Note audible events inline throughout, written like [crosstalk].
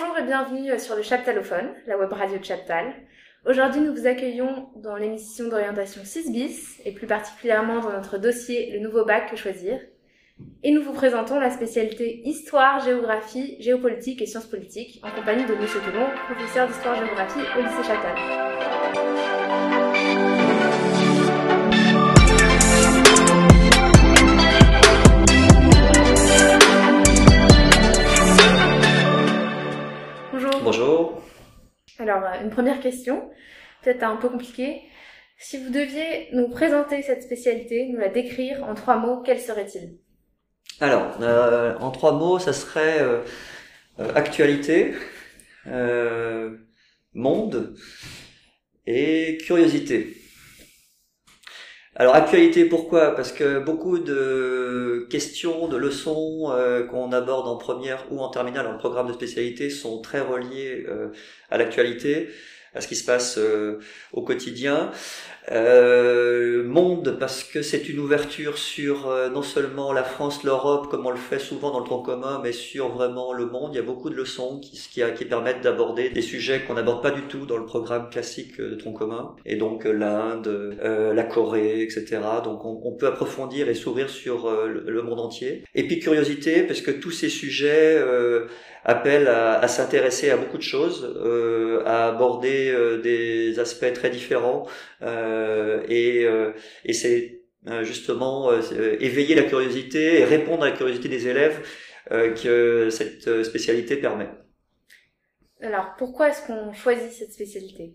Bonjour et bienvenue sur le Chaptalophone, la web radio de Chaptal. Aujourd'hui, nous vous accueillons dans l'émission d'orientation 6 bis et plus particulièrement dans notre dossier Le nouveau bac que choisir. Et nous vous présentons la spécialité Histoire, Géographie, Géopolitique et Sciences politiques en compagnie de Monsieur Toulon, professeur d'Histoire-Géographie au lycée Chaptal. Bonjour. Alors, euh, une première question, peut-être un peu compliquée. Si vous deviez nous présenter cette spécialité, nous la décrire en trois mots, quels seraient-ils Alors, euh, en trois mots, ça serait euh, euh, actualité, euh, monde et curiosité. Alors actualité, pourquoi? Parce que beaucoup de questions, de leçons euh, qu'on aborde en première ou en terminale en programme de spécialité sont très reliées euh, à l'actualité, à ce qui se passe euh, au quotidien. Euh, monde parce que c'est une ouverture sur euh, non seulement la France, l'Europe, comme on le fait souvent dans le tronc commun, mais sur vraiment le monde. Il y a beaucoup de leçons qui, qui, qui permettent d'aborder des sujets qu'on n'aborde pas du tout dans le programme classique de tronc commun. Et donc euh, l'Inde, euh, la Corée, etc. Donc on, on peut approfondir et s'ouvrir sur euh, le, le, monde entier. Et puis curiosité, parce que tous ces sujets euh, appellent à, s'intéresser à beaucoup de choses, à aborder des aspects très différents. Euh, et, euh, et c'est euh, justement éveiller la curiosité et répondre à la curiosité des élèves que cette spécialité permet. Alors, pourquoi est-ce qu'on choisit cette spécialité?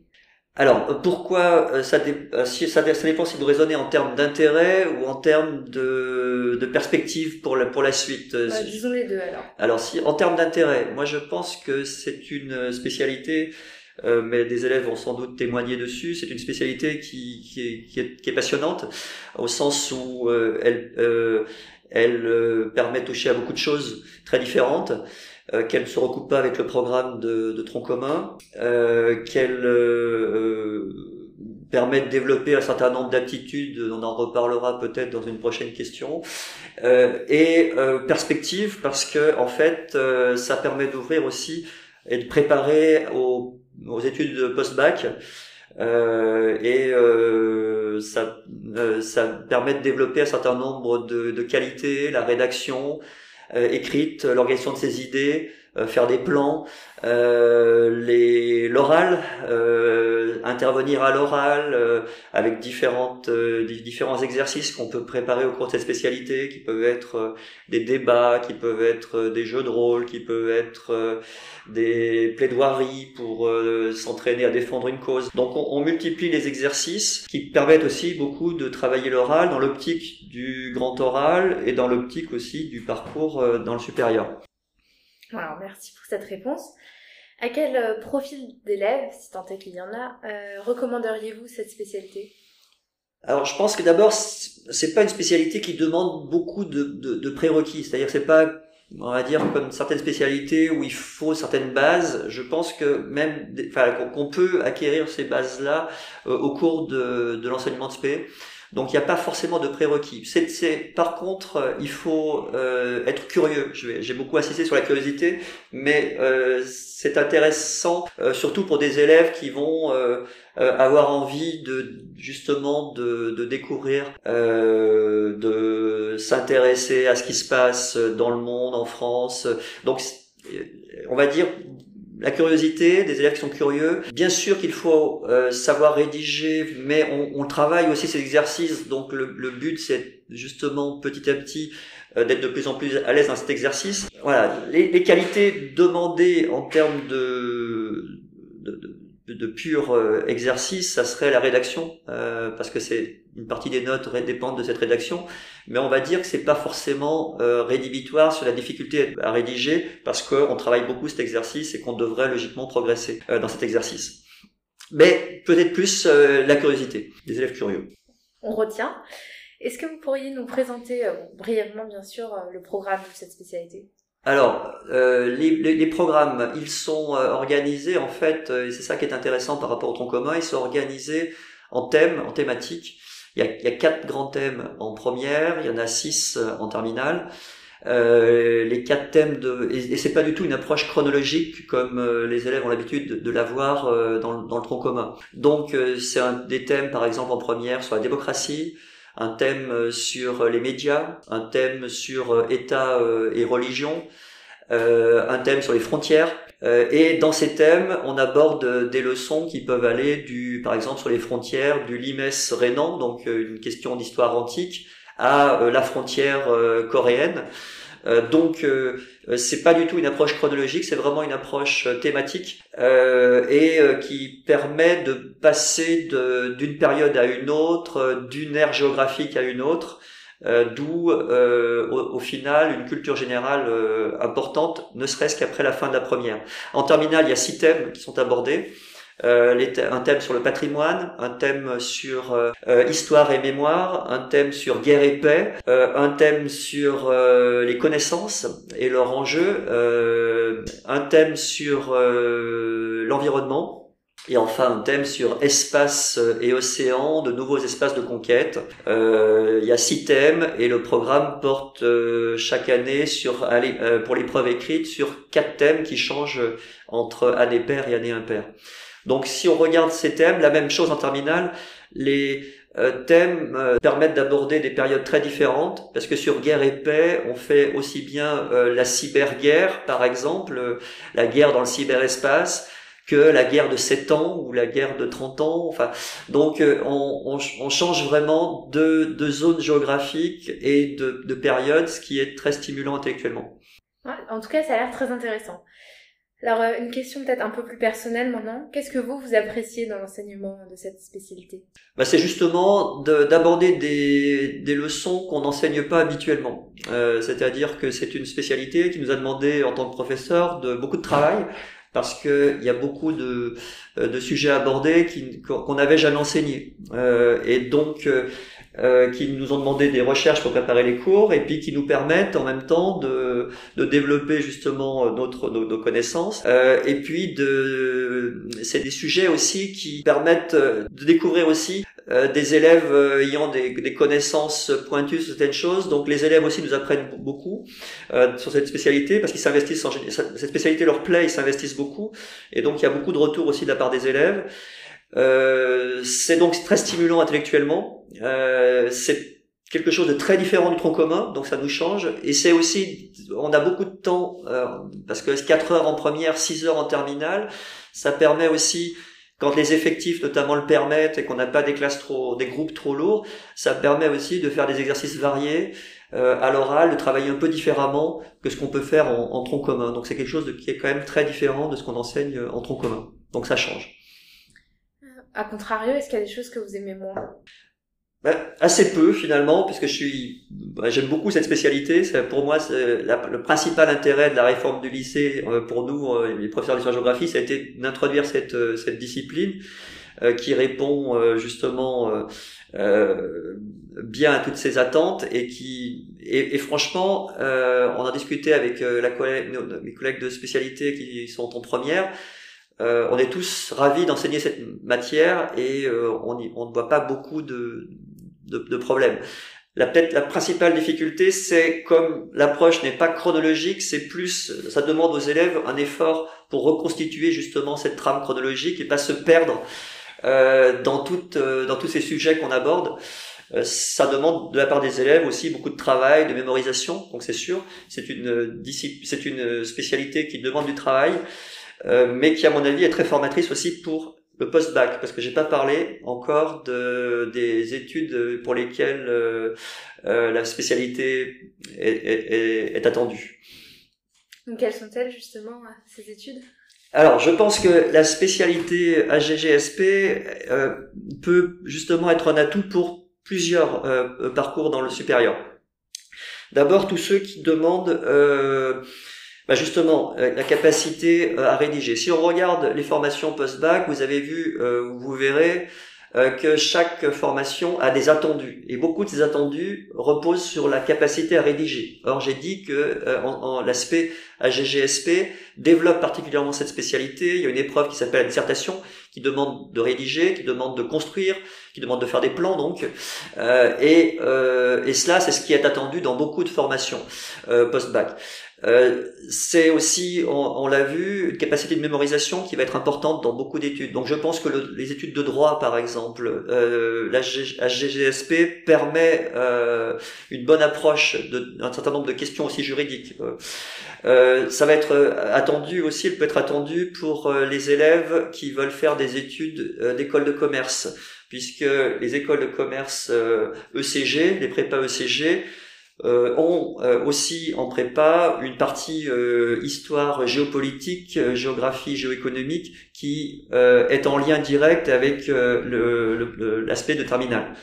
Alors, pourquoi ça, dé, ça, ça, dépend si vous raisonnez en termes d'intérêt ou en termes de, de perspective pour la, pour la suite. Bah, disons les deux alors. Alors, si en termes d'intérêt, moi je pense que c'est une spécialité euh, mais des élèves vont sans doute témoigner dessus. C'est une spécialité qui, qui, est, qui, est, qui, est, passionnante, au sens où euh, elle, euh, elle permet de toucher à beaucoup de choses très différentes, qu'elle ne se recoupe pas avec le programme de, de tronc commun, qu'elle permet de développer un certain nombre d'aptitudes, on en reparlera peut-être dans une prochaine question, et perspective parce que en fait ça permet d'ouvrir aussi et de préparer aux aux études de post-bac. Euh, et euh, ça, euh, ça permet de développer un certain nombre de, de qualités, la rédaction euh, écrite, l'organisation de ses idées, euh, faire des plans, les l'oral, intervenir à l'oral avec différentes différents exercices qu'on peut préparer au cours de cette spécialité, qui peuvent être des débats, qui peuvent être des jeux de rôle, qui peuvent être des plaidoiries pour euh, s'entraîner à défendre une cause. Donc on, on, multiplie les exercices qui permettent aussi beaucoup de travailler l'oral dans l'optique du grand oral et dans l'optique aussi du parcours euh, dans le supérieur. Merci pour cette réponse. À quel euh, profil d'élèves, si tant est qu'il y en a, euh, recommanderiez-vous cette spécialité? Alors je pense que d'abord c'est pas une spécialité qui demande beaucoup de, prérequis, c'est-à-dire c'est pas on va dire comme certaines spécialités où il faut certaines bases, je pense que même, qu'on peut acquérir ces bases-là euh, au cours de, de l'enseignement de SP. Donc il n'y a pas forcément de prérequis. Par contre, euh, il faut euh, être curieux. j'ai beaucoup insisté sur la curiosité, mais euh, c'est intéressant, euh, surtout pour des élèves qui vont euh, avoir envie de justement de, de découvrir, de s'intéresser à ce qui se passe dans le monde, en France. Donc on va dire la curiosité, des élèves qui sont curieux. Bien sûr qu'il faut euh, savoir rédiger, mais on, on, travaille aussi ces exercices. Donc le, le but, c'est justement petit à petit euh, d'être de plus en plus à l'aise dans cet exercice. Voilà, les, les qualités demandées en termes de, de pur euh, exercice, ça serait la rédaction, euh, parce que c'est une partie des notes dépendent de cette rédaction, mais on va dire que c'est pas forcément euh, rédhibitoire sur la difficulté à rédiger, parce qu'on travaille beaucoup cet exercice et qu'on devrait logiquement progresser dans cet exercice. Mais peut-être plus la curiosité des élèves curieux. On retient. Est-ce que vous pourriez nous présenter brièvement, bien sûr, le programme de cette spécialité? Alors, euh, les, les, les, programmes, ils sont euh, organisés en fait, euh, et c'est ça qui est intéressant par rapport au tronc commun, ils sont organisés en thèmes, en thématiques. Il y a, il y a quatre grands thèmes en première, il y en a six en terminale. Euh, les quatre thèmes de et, c'est pas du tout une approche chronologique comme euh, les élèves ont l'habitude de, de l'avoir euh, dans, dans, le tronc commun. Donc c'est un des thèmes par exemple en première sur la démocratie, un thème sur les médias, un thème sur État et religion, un thème sur les frontières. et dans ces thèmes, on aborde des leçons qui peuvent aller du, par exemple, sur les frontières du limes rénan, donc une question d'histoire antique, à euh, la frontière euh, coréenne. Euh, donc c'est pas du tout une approche chronologique, c'est vraiment une approche thématique et qui permet de passer d'une période à une autre, d'une ère géographique à une autre, d'où au, final une culture générale importante, ne serait-ce qu'après la fin de la première. En terminale, il y a six thèmes qui sont abordés euh, un thème sur le patrimoine, un thème sur euh, euh, histoire et mémoire, un thème sur guerre et paix, euh, un thème sur les connaissances et leur enjeu, un thème sur l'environnement. Et enfin un thème sur espace et océan, de nouveaux espaces de conquête. il y a six thèmes et le programme porte chaque année sur pour l'épreuve écrite sur quatre thèmes qui changent entre année paire et année impaire. Donc si on regarde ces thèmes, la même chose en terminale, les euh, thèmes euh, permettent d'aborder des périodes très différentes, parce que sur guerre et paix, on fait aussi bien euh, la cyberguerre, par exemple, la guerre dans le cyberespace, que la guerre de 7 ans ou la guerre de 30 ans. Enfin, donc on, change vraiment de, zone géographique et de période, ce qui est très stimulant intellectuellement. en tout cas, ça a l'air très intéressant. Alors, euh, une question peut-être un peu plus personnelle maintenant. Qu'est-ce que vous, vous appréciez dans l'enseignement de cette spécialité? Bah, C'est justement d'aborder des, des, leçons qu'on n'enseigne pas habituellement. Euh, C'est-à-dire que c'est une spécialité qui nous a demandé, en tant que professeur, de beaucoup de travail parce qu'il y a beaucoup de, euh, de sujets abordés qu'on n'avait jamais enseignés. Euh, et donc, euh, euh, qui nous ont demandé des recherches pour préparer les cours et puis qui nous permettent en même temps de, de développer justement notre, nos, connaissances. Euh, et puis de c'est des sujets aussi qui permettent de découvrir aussi euh, des élèves euh, ayant des, des, connaissances pointues sur certaines choses. Donc les élèves aussi nous apprennent beaucoup sur cette spécialité parce qu'ils s'investissent en cette spécialité leur plaît ils s'investissent beaucoup. Et donc il y a beaucoup de retours aussi de la part des élèves euh, c'est donc très stimulant intellectuellement. Euh, c'est quelque chose de très différent du tronc commun, donc ça nous change. Et c'est aussi, on a beaucoup de temps, euh, parce que 4 heures en première, 6 heures en terminale, ça permet aussi, quand les effectifs notamment le permettent et qu'on n'a pas des classes trop, des groupes trop lourds, ça permet aussi de faire des exercices variés euh, à l'oral, de travailler un peu différemment que ce qu'on peut faire en, en tronc commun. Donc c'est quelque chose de, qui est quand même très différent de ce qu'on enseigne en tronc commun. Donc ça change. A contrario, est-ce qu'il y a des choses que vous aimez moins? Ben, assez peu finalement, puisque je suis, ben, j'aime beaucoup cette spécialité. Pour moi, le principal intérêt de la réforme du lycée euh, pour nous, euh, les professeurs d'histoire-géographie, ça a été d'introduire cette, euh, cette discipline qui répond justement bien à toutes ces attentes et qui, et, franchement, on a discuté avec la collègue, mes collègues de spécialité qui sont en première. Euh, on est tous ravis d'enseigner cette matière et euh, on, on, ne voit pas beaucoup de, de, de problèmes. La la principale difficulté, c'est comme l'approche n'est pas chronologique, c'est plus, ça demande aux élèves un effort pour reconstituer justement cette trame chronologique et pas se perdre euh, dans euh, dans tous ces sujets qu'on aborde. Euh, ça demande de la part des élèves aussi beaucoup de travail, de mémorisation, donc c'est sûr, c'est une c'est une spécialité qui demande du travail. Euh, mais qui à mon avis est très formatrice aussi pour le post-bac, parce que j'ai pas parlé encore de, des études pour lesquelles euh, euh, la spécialité est, est, est, attendue. Donc quelles sont-elles justement ces études? Alors, je pense que la spécialité AGGSP euh, peut justement être un atout pour plusieurs parcours dans le supérieur. D'abord, tous ceux qui demandent bah justement, euh, la capacité euh, à rédiger. Si on regarde les formations post-bac, vous avez vu, euh, vous verrez, que chaque formation a des attendus et beaucoup de ces attendus reposent sur la capacité à rédiger. Or j'ai dit que euh, en, l'aspect AGGSP développe particulièrement cette spécialité. Il y a une épreuve qui s'appelle la dissertation qui demande de rédiger, qui demande de construire, qui demande de faire des plans donc. Et, cela c'est ce qui est attendu dans beaucoup de formations post-bac. Euh, c'est aussi, on, l'a vu, une capacité de mémorisation qui va être importante dans beaucoup d'études. Donc je pense que les études de droit, par exemple, euh, la permet euh, une bonne approche d'un certain nombre de questions aussi juridiques. Euh, ça va être attendu aussi, il peut être attendu pour les élèves qui veulent faire des études d'école de commerce, puisque les écoles de commerce ECG, e les prépas ECG, euh, ont euh, aussi en prépa une partie euh, histoire géopolitique, géographie géoéconomique qui est en lien direct avec l'aspect de terminal.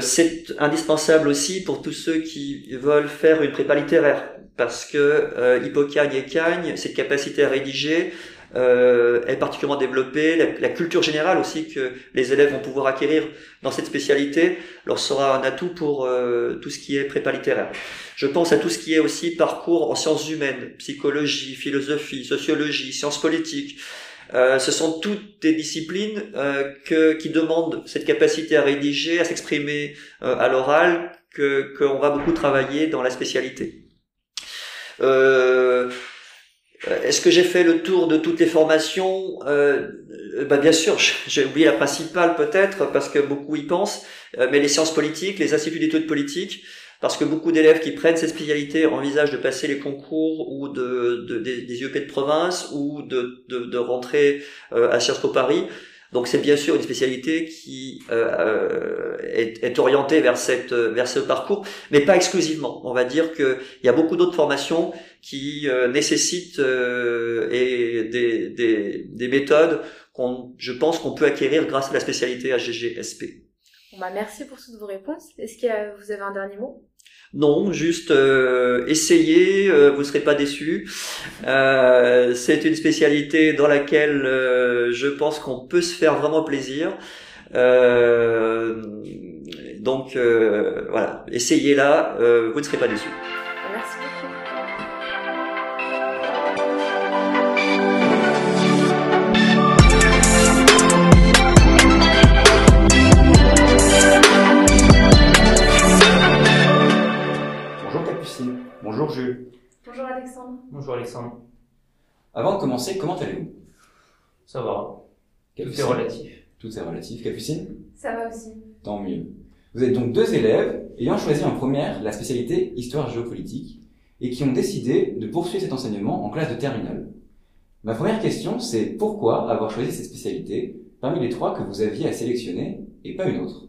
c'est indispensable aussi pour tous ceux qui veulent faire une prépa littéraire parce que Hippocagne et Cagne, cette capacité à rédiger, euh, est particulièrement développée, la, culture générale aussi que les élèves vont pouvoir acquérir dans cette spécialité leur sera un atout pour euh, tout ce qui est prépa littéraire. Je pense à tout ce qui est aussi parcours en sciences humaines, psychologie, philosophie, sociologie, sciences politiques. Euh, ce sont toutes des disciplines qui demandent cette capacité à rédiger, à s'exprimer à l'oral, que qu'on va beaucoup travailler dans la spécialité. Est-ce que j'ai fait le tour de toutes les formations euh, bah Bien sûr, [laughs] j'ai oublié la principale peut-être parce que beaucoup y pensent, euh, mais les sciences politiques, les instituts d'études politiques, parce que beaucoup d'élèves qui prennent ces spécialités envisagent de passer les concours ou de, de des, des, IEP de province ou de, de, de rentrer euh, à Sciences Po Paris. Donc c'est bien sûr une spécialité qui euh, est, est, orientée vers cette vers ce parcours, mais pas exclusivement. On va dire qu'il y a beaucoup d'autres formations qui euh, nécessitent euh, et des, des, des méthodes qu'on, je pense, qu'on peut acquérir grâce à la spécialité AGG-SP. Bon bah merci pour toutes vos réponses. Est-ce que vous avez un dernier mot? Non, juste euh, essayez, euh, vous serez pas déçus. Euh, c'est une spécialité dans laquelle je pense qu'on peut se faire vraiment plaisir. donc voilà, essayez-la, vous ne serez pas déçus. Alexandre. Bonjour Alexandre. Avant de commencer, comment allez-vous? Ça va. Tout est relatif. Tout est relatif. Capucine Ça va aussi. Tant mieux. Vous êtes donc deux élèves ayant choisi en première la spécialité histoire géopolitique et qui ont décidé de poursuivre cet enseignement en classe de terminale. Ma première question, c'est pourquoi avoir choisi cette spécialité parmi les trois que vous aviez à sélectionner et pas une autre?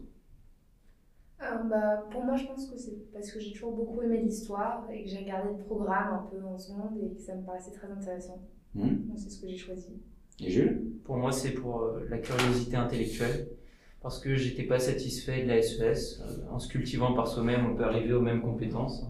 Bah, Pour moi, je pense que c'est parce que j'ai toujours beaucoup aimé l'histoire et que j'ai regardé le programme un peu en ce monde et que ça me paraissait très intéressant. Hmm. Donc c'est ce que j'ai choisi. Et Jules? Pour moi, c'est pour euh, la curiosité intellectuelle. Parce que j'étais pas satisfait de la SES. E euh, en se cultivant par soi-même, on peut arriver aux mêmes compétences.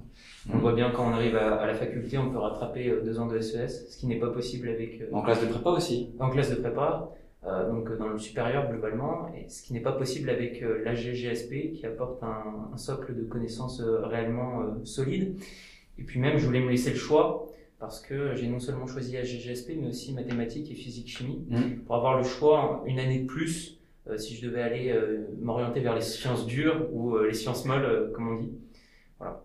On hmm. voit bien quand on arrive à, la faculté, on peut rattraper euh, deux ans de SES, e ce qui n'est pas possible avec. en classe de prépa aussi. En classe de prépa. Euh, donc dans le supérieur globalement, et ce qui n'est pas possible avec euh, la GGSP qui apporte un, un socle de connaissances euh, réellement euh, solide. Et puis même, je voulais me laisser le choix parce que j'ai non seulement choisi la GGSP, mais aussi mathématiques et physique-chimie mmh. pour avoir le choix une année de plus si je devais aller m'orienter vers les sciences dures ou les sciences molles, comme on dit. Voilà.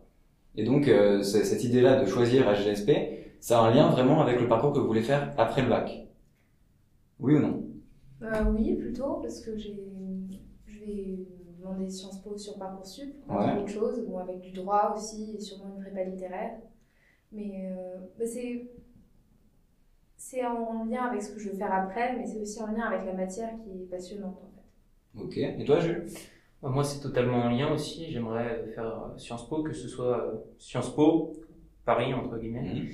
Et donc cette idée-là de choisir la GGSP, ça a un lien vraiment avec le parcours que vous voulez faire après le bac? Oui ou non? Euh, oui, plutôt, parce que j'ai, je vais demander Sciences Po sur Parcoursup, ouais. autre chose, bon, avec du droit aussi, et sûrement une prépa littéraire. Mais euh, bah, c'est, c'est en lien avec ce que je veux faire après, mais c'est aussi en lien avec la matière qui est passionnante en fait. Ok, et toi Jules? Bah, Moi c'est totalement en lien aussi, j'aimerais faire Sciences Po, que ce soit Sciences Po, Paris entre guillemets. Mhm.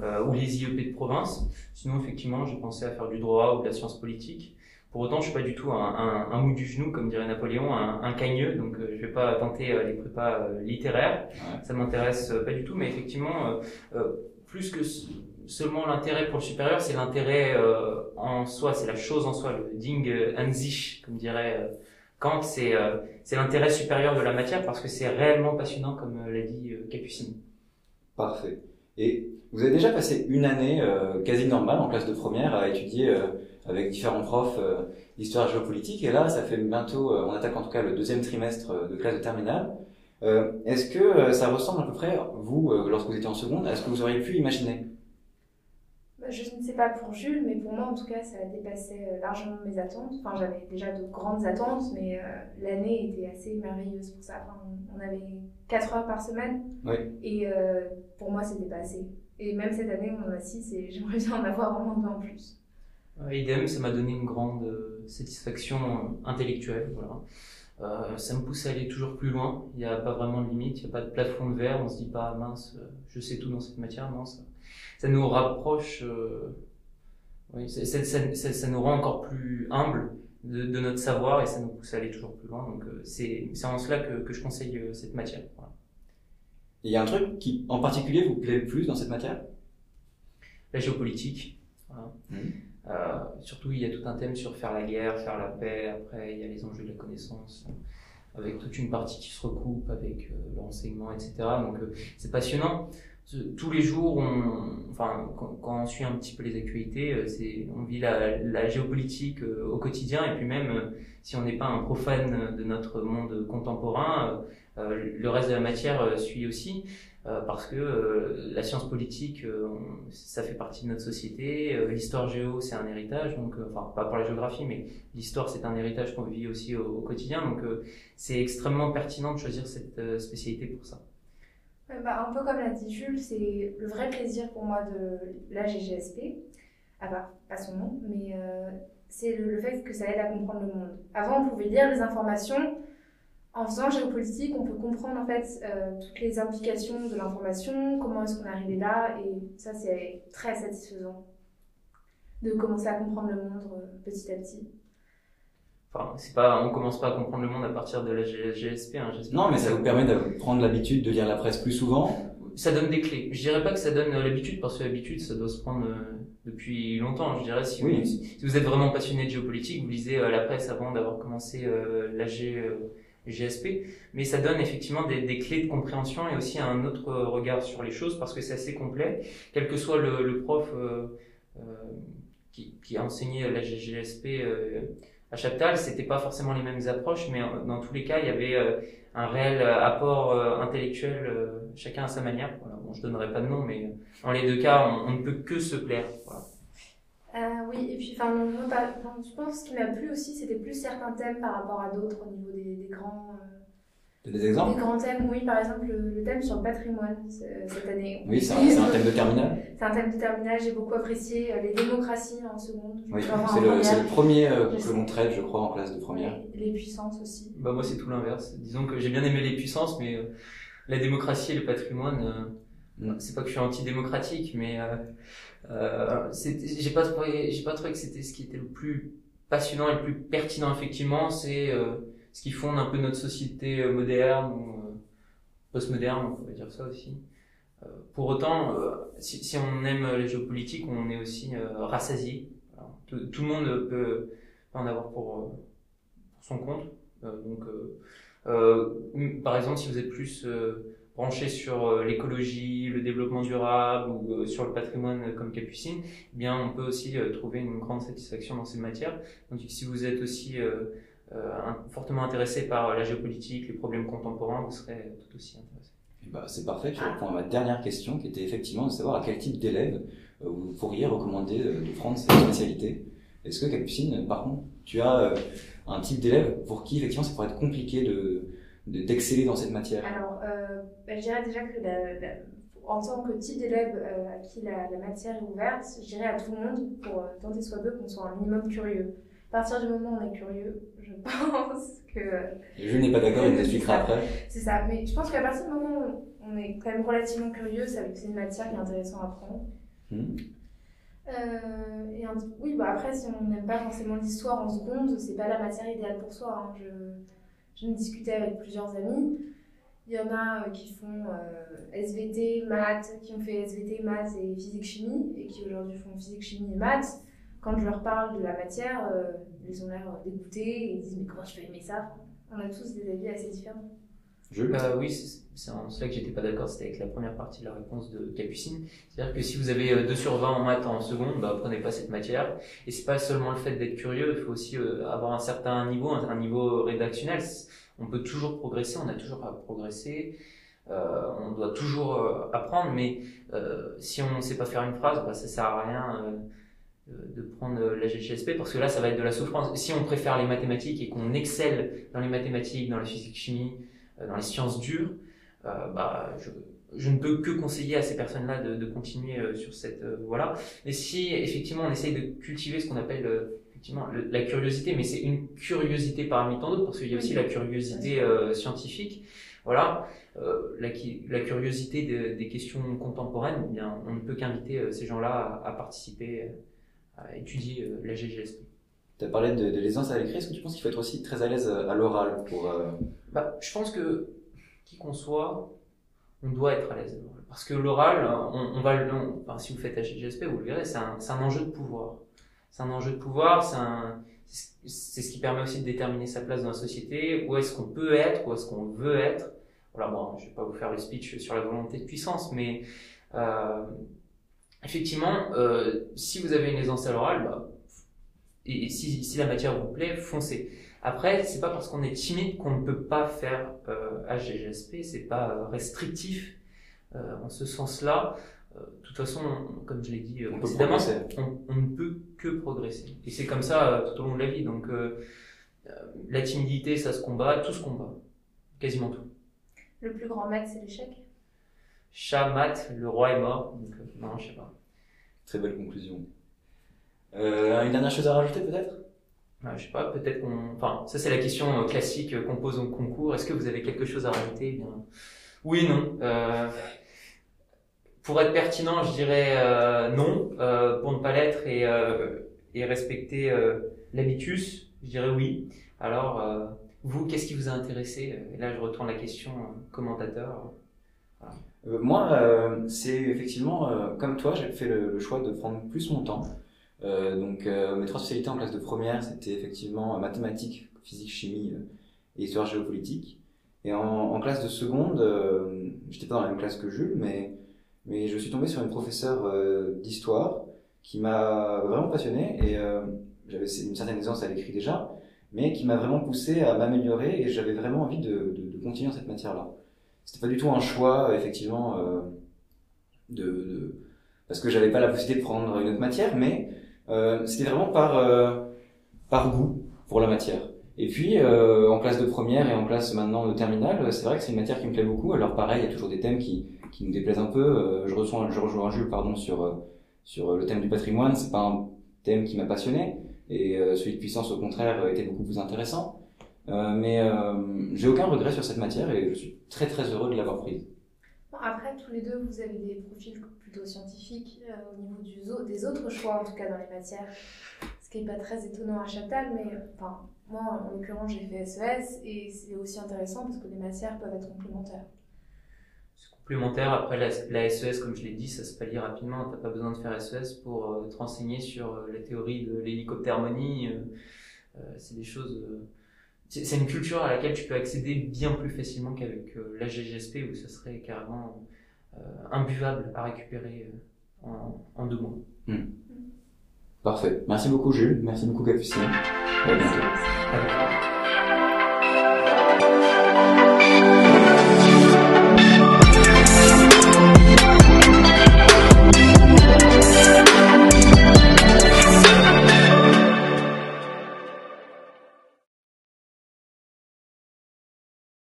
Euh, ou les IEP de province. Sinon, effectivement, j'ai pensé à faire du droit ou de la science politique. Pour autant, je suis pas du tout un, un, un mou du genou, comme dirait Napoléon, un, un cagneux, donc euh, je vais pas tenter euh, les prépas euh, littéraires. Ça m'intéresse pas du tout, mais effectivement, plus que seulement l'intérêt pour le supérieur, c'est l'intérêt euh, en soi, c'est la chose en soi, le Ding an sich, comme dirait euh, Kant, c'est euh, c'est l'intérêt supérieur de la matière parce que c'est réellement passionnant, comme l'a dit Capucine. Parfait. Et vous avez déjà passé une année quasi normale en classe de première à étudier avec différents profs l'histoire géopolitique, et là, ça fait bientôt, on attaque en tout cas le deuxième trimestre de classe de terminale. Euh, Est-ce que euh, ça ressemble à peu près, vous, euh, lorsque vous étiez en seconde, à ce que vous auriez pu imaginer? Bah, Je ne sais pas pour Jules, mais pour moi, en tout cas, ça a dépassé euh, largement mes attentes. Enfin, j'avais déjà de grandes attentes, mais l'année était assez merveilleuse pour ça. Enfin, on avait 4 heures par semaine, oui. et pour moi, c'était pas assez. Et même cette année, on en a 6, et [laughs] j'aimerais bien en avoir vraiment deux en plus. Idem, ça m'a donné une grande satisfaction intellectuelle. Voilà. Euh, ça me pousse à aller toujours plus loin. Il n'y a pas vraiment de limite, il n'y a pas de plafond de verre. On se dit pas mince, euh, je sais tout dans cette matière. Non, ça, ça nous rapproche. Euh, oui, ça, ça, ça, ça, nous rend encore plus humble de, de, notre savoir et ça nous pousse à aller toujours plus loin. Donc euh, c'est en cela que, que, je conseille euh, cette matière. Voilà. Il y a un truc qui en particulier vous plaît le plus dans cette matière? La géopolitique. Voilà. Mmh. Euh, surtout, il y a tout un thème sur faire la guerre, faire la paix. Après, il y a les enjeux de la connaissance, avec toute une partie qui se recoupe avec euh, le renseignement, etc. Donc, euh, c'est passionnant. Tous les jours, on, enfin, quand, on suit un petit peu les actualités, c'est, on vit la, la géopolitique au quotidien. Et puis même, si on n'est pas un profane de notre monde contemporain, le reste de la matière suit aussi. Euh, parce que euh, la science politique, euh, ça fait partie de notre société. l'histoire géo, c'est un héritage, donc enfin pas pour la géographie, mais l'histoire, c'est un héritage qu'on vit aussi au, quotidien. Donc c'est extrêmement pertinent de choisir cette spécialité pour ça. bah, un peu comme l'a dit Jules, c'est le vrai plaisir pour moi de la GGSP, à part pas son nom, mais c'est le, le, fait que ça aide à comprendre le monde. Avant, on pouvait lire les informations en faisant géopolitique, on peut comprendre en fait euh, toutes les implications de l'information, comment est-ce qu'on est arrivé là, et ça c'est très satisfaisant de commencer à comprendre le monde euh, petit à petit. Enfin, c'est pas, on commence pas à comprendre le monde à partir de la GSP. Hein, non, mais ça vous permet de prendre l'habitude de lire la presse plus souvent. Ça donne des clés. Je dirais pas que ça donne l'habitude parce que l'habitude, ça doit se prendre euh, depuis longtemps. Je dirais si, vous, si vous êtes vraiment passionné de géopolitique, vous lisez la presse avant d'avoir commencé la G GSP, mais ça donne effectivement des, clés de compréhension et aussi un autre regard sur les choses parce que c'est assez complet, quel que soit le, le prof euh, euh, qui, qui, a enseigné la GSP euh, à Chaptal, c'était pas forcément les mêmes approches, mais dans tous les cas, il y avait euh, un réel apport intellectuel, chacun à sa manière. Voilà. Bon, je donnerai pas de nom, mais dans les deux cas, on ne peut que se plaire. Euh, oui, et puis enfin, je pense ce qui m'a plu aussi, c'était plus certains thèmes par rapport à d'autres au niveau des, des grands. Euh, des exemples Des grands thèmes, oui, par exemple le, thème sur le patrimoine cette année. Oui, c'est un, un, thème de terminale. C'est un thème de terminale, j'ai beaucoup apprécié euh, les démocraties en seconde. Oui, c'est le, le, premier euh, que l'on traite, je crois, en classe de première. Les puissances aussi. Bah, moi, c'est tout l'inverse. Disons que j'ai bien aimé les puissances, mais la démocratie et le patrimoine. C'est pas que je suis antidémocratique, mais euh, j'ai pas j'ai pas trouvé que c'était ce qui était le plus passionnant et le plus pertinent effectivement. C'est euh, ce qui fonde un peu notre société euh, moderne ou euh, postmoderne, on pourrait dire ça aussi. Euh, pour autant, si, si, on aime les géopolitiques, on est aussi rassasié. Tout, tout, le monde peut en avoir pour, pour son compte. donc, par exemple, si vous êtes plus branché sur euh, l'écologie, le développement durable ou euh, sur le patrimoine comme Capucine, eh bien on peut aussi euh, trouver une grande satisfaction dans ces matières. Donc si vous êtes aussi fortement intéressé par la géopolitique, les problèmes contemporains, vous serez tout aussi intéressé. Bah, c'est parfait, je réponds à ma dernière question qui était effectivement de savoir à quel type d'élève vous pourriez recommander de prendre cette spécialité. Est-ce que Capucine, par contre, tu as un type d'élève pour qui effectivement ça pourrait être compliqué de, d'exceller dans cette matière? Alors, euh, je dirais déjà que la, en tant que type d'élève euh, à qui la, la, matière est ouverte, je dirais à tout le monde, pour euh, tenter soit peu, qu'on soit un minimum curieux. À partir du moment où on est curieux, je [laughs] pense que... Je n'ai pas d'accord, il m'expliquera après. C'est ça, mais je pense qu'à partir du moment où on est quand même relativement curieux, c'est une matière qui est intéressante à apprendre. Hmm. Euh, et oui, bah après, si on n'aime pas forcément l'histoire en seconde, c'est pas la matière idéale pour soi. Hein. Je, je me discutais avec plusieurs amis. Il y en a euh, qui font euh, SVT, maths, qui ont fait SVT, maths et physique-chimie, et qui aujourd'hui font physique-chimie et maths. Quand je leur parle de la matière, euh, ils ont l'air dégoûtés et ils disent Mais comment je peux aimer ça On a tous des avis assez différents. Jules Euh, oui, c'est en cela que j'étais pas d'accord, c'était avec la première partie de la réponse de Capucine. C'est-à-dire que si vous avez euh, 2 sur 20 en maths en seconde, bah, prenez pas cette matière. Et c'est pas seulement le fait d'être curieux, il faut aussi euh, avoir un certain niveau, un, un niveau rédactionnel. On peut toujours progresser, on a toujours à progresser, euh, on doit toujours euh, apprendre, mais euh, si on ne sait pas faire une phrase, bah, ça sert à rien euh, euh, de prendre euh, la GGSP parce que là, ça va être de la souffrance. Si on préfère les mathématiques et qu'on excelle dans les mathématiques, dans la physique-chimie, dans les sciences dures, bah, je, je ne peux que conseiller à ces personnes-là de, de continuer sur cette voie-là. Mais si effectivement on essaye de cultiver ce qu'on appelle effectivement le- la curiosité, mais c'est une curiosité parmi tant d'autres, parce qu'il y a aussi la curiosité euh, scientifique. Voilà, euh, la, qui- la curiosité de- des questions contemporaines, eh bien, on ne peut qu'inviter euh, ces gens-là à, à participer, euh, à étudier euh, la GGSP. Tu as parlé de, de l'aisance à l'écrit. Est-ce que tu penses qu'il faut être aussi très à l'aise à l'oral pour. euh, Bah, je pense que qui qu'on soit, on doit être à l'aise. à l'oral. Parce que l'oral, on, on va le, enfin, si vous faites HGSP, vous le verrez, c'est un, c'est un enjeu de pouvoir. C'est un enjeu de pouvoir, c'est c'est ce qui permet aussi de déterminer sa place dans la société, où est-ce qu'on peut être, où est-ce qu'on veut être. Voilà, bon, je vais pas vous faire le speech sur la volonté de puissance, mais euh, effectivement, euh, si vous avez une aisance à l'oral, bah, et, si, si la matière vous plaît, foncez. Après, c'est pas parce qu'on est timide qu'on ne peut pas faire euh, HGGSP, c'est pas euh, restrictif euh, en ce sens-là. Euh, de toute façon, on- comme je l'ai dit euh, On précédemment, on, on ne peut que progresser. Et c'est comme ça euh, tout au long de la vie. Donc, la timidité, ça se combat, tout se combat, quasiment tout. Le plus grand maître, c'est l'échec? Chat, mat, le roi est mort. Donc, euh, non, je sais pas. Très belle conclusion. Euh, une dernière chose à rajouter peut-être? Ouais, je sais pas, peut-être qu'on. Enfin, ça c'est la question classique qu'on pose au concours. Est-ce que vous avez quelque chose à rajouter? Eh bien, oui et non. Euh, pour être pertinent, je dirais euh, non. Euh, pour ne pas l'être et, euh, et respecter euh, l'habitus, je dirais oui. Alors, euh, vous, qu'est-ce qui vous a intéressé? Et là, je retourne la question commentateur. Euh, Moi, c'est effectivement, comme toi, j'ai fait le, le choix de prendre plus mon temps. Donc, mes trois spécialités en classe de première, c'était effectivement mathématiques, physique, chimie et histoire géopolitique. Et en, en classe de seconde, euh, j'étais pas dans la même classe que Jules, mais, mais je suis tombé sur une professeure euh, d'histoire qui m'a vraiment passionné et euh, j'avais une certaine aisance à l'écrit déjà, mais qui m'a vraiment poussé à m'améliorer et j'avais vraiment envie de, continuer cette matière-là. C'était pas du tout un choix, effectivement, euh, de, de- parce que j'avais pas la possibilité de prendre une autre matière, mais c'était vraiment par, par goût pour la matière. Et puis, euh, en classe de première et en classe maintenant de terminale, c'est vrai que c'est une matière qui me plaît beaucoup. Alors pareil, il y a toujours des thèmes qui, qui nous déplaisent un peu. Euh, je, reçois, je rejoins Jules pardon, sur, euh, sur le thème du patrimoine. C'est pas un thème qui m'a passionné. Et celui de puissance, au contraire, était beaucoup plus intéressant. Mais euh, j'ai aucun regret sur cette matière et je suis très très heureux de l'avoir prise. Après, tous les deux, vous avez des profils plutôt scientifiques au niveau des autres choix, en tout cas dans les matières. Ce qui n'est pas très étonnant à Chaptal, mais enfin, moi, en l'occurrence, j'ai fait SES et c'est aussi intéressant parce que les matières peuvent être complémentaires. C'est complémentaire. Après, la, la SES, comme je l'ai dit, ça se pallie rapidement. T'as pas besoin de faire SES pour euh, te renseigner sur euh, la théorie de l'hélicoptérmonie. Euh, c'est des choses. c'est une culture à laquelle tu peux accéder bien plus facilement qu'avec la GGSP où ça serait carrément imbuvable à récupérer en, en deux mois. Parfait. Merci beaucoup Jules, merci beaucoup Capucine. À bientôt.